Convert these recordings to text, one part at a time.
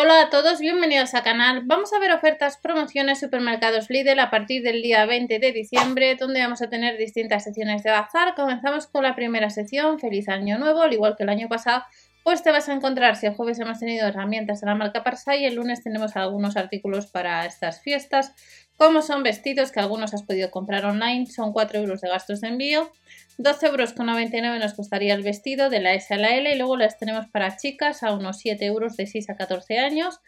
Hola a todos, bienvenidos al canal. Vamos a ver ofertas, promociones, supermercados Lidl a partir del día 20 de diciembre, donde vamos a tener distintas secciones de bazar. Comenzamos con la primera sección, Feliz Año Nuevo, al igual que el año pasado, pues te vas a encontrar, si el jueves hemos tenido herramientas de la marca Parsa y el lunes tenemos algunos artículos para estas fiestas, como son vestidos que algunos has podido comprar online, son 4 euros de gastos de envío, 12,99 euros nos costaría el vestido de la S a la L y luego las tenemos para chicas a unos 7 euros de 6 a 14 años.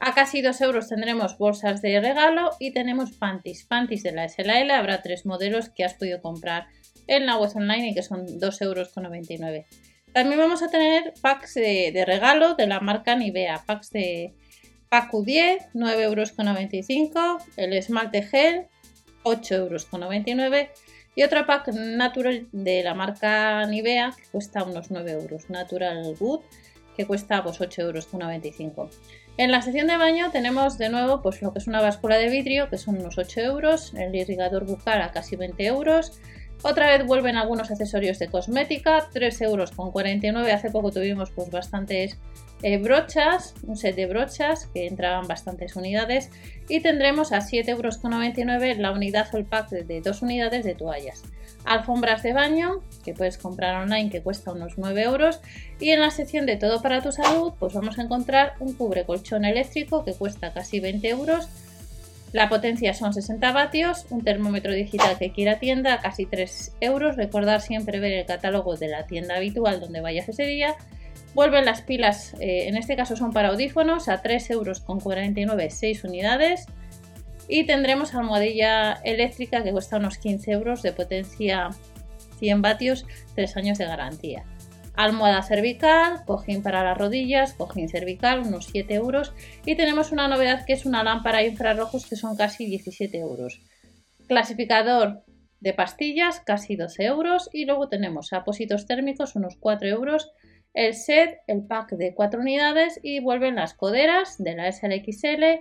A casi 2 euros tendremos bolsas de regalo y tenemos panties. Panties de la S habrá tres modelos que has podido comprar en la web online y que son 2,99 euros. También vamos a tener packs de, de regalo de la marca Nivea, packs de Pacu 10, 9,95 euros. El esmalte gel, 8,99 euros. Y otro pack natural de la marca Nivea que cuesta unos 9 euros. Natural Good que cuesta pues, 8,95 euros. En la sección de baño tenemos de nuevo pues, lo que es una báscula de vidrio que son unos 8 euros. El irrigador bucal a casi 20 euros. Otra vez vuelven algunos accesorios de cosmética, 3 euros con 49. Hace poco tuvimos pues bastantes eh, brochas, un set de brochas que entraban bastantes unidades y tendremos a 7,99 euros la unidad o el pack de dos unidades de toallas. Alfombras de baño que puedes comprar online que cuesta unos 9 euros y en la sección de todo para tu salud pues vamos a encontrar un cubre colchón eléctrico que cuesta casi 20 euros la potencia son 60 vatios, un termómetro digital que quiera tienda, casi 3 euros. Recordar siempre ver el catálogo de la tienda habitual donde vayas ese día. Vuelven las pilas, eh, en este caso son para audífonos, a 3 euros con 49, 6 unidades. Y tendremos almohadilla eléctrica que cuesta unos 15 euros de potencia 100 vatios, 3 años de garantía almohada cervical, cojín para las rodillas, cojín cervical, unos 7 euros. Y tenemos una novedad que es una lámpara infrarrojos que son casi 17 euros. Clasificador de pastillas, casi 12 euros. Y luego tenemos apósitos térmicos, unos 4 euros. El set, el pack de 4 unidades y vuelven las coderas de la SLXL,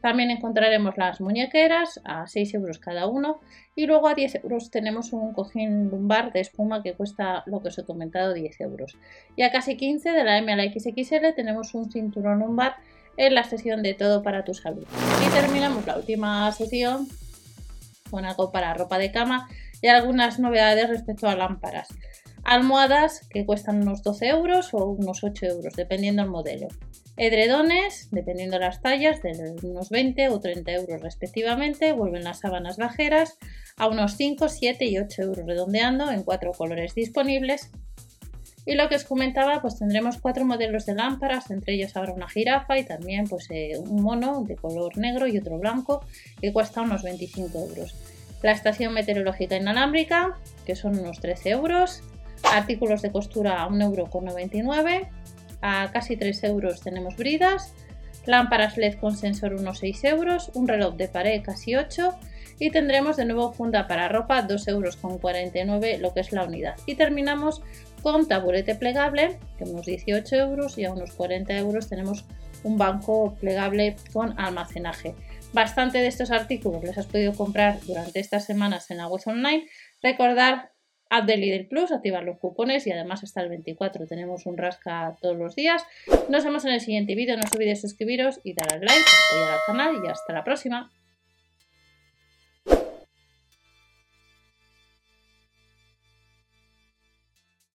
también encontraremos las muñequeras a 6 euros cada uno y luego a 10 euros tenemos un cojín lumbar de espuma que cuesta lo que os he comentado 10 euros. Y a casi 15 de la M a la XXL tenemos un cinturón lumbar en la sesión de todo para tu salud. Y terminamos la última sesión con algo para ropa de cama y algunas novedades respecto a lámparas. Almohadas que cuestan unos 12 euros o unos 8 euros dependiendo del modelo. Edredones, dependiendo de las tallas, de unos 20 o 30 euros respectivamente. Vuelven las sábanas bajeras a unos 5, 7 y 8 euros redondeando en cuatro colores disponibles. Y lo que os comentaba, pues tendremos cuatro modelos de lámparas, entre ellos habrá una jirafa y también pues, eh, un mono de color negro y otro blanco que cuesta unos 25 euros. La estación meteorológica inalámbrica, que son unos 13 euros. Artículos de costura a 1,99 euros a casi 3 euros tenemos bridas, lámparas LED con sensor unos 6 euros, un reloj de pared casi 8 y tendremos de nuevo funda para ropa 2 euros con 49 lo que es la unidad. Y terminamos con taburete plegable que unos 18 euros y a unos 40 euros tenemos un banco plegable con almacenaje. Bastante de estos artículos les has podido comprar durante estas semanas en la web online. Recordar App de Lidl Plus, activar los cupones y además hasta el 24 tenemos un rasca todos los días. Nos vemos en el siguiente vídeo, no os olvidéis suscribiros y dar al like, apoyar al canal y hasta la próxima.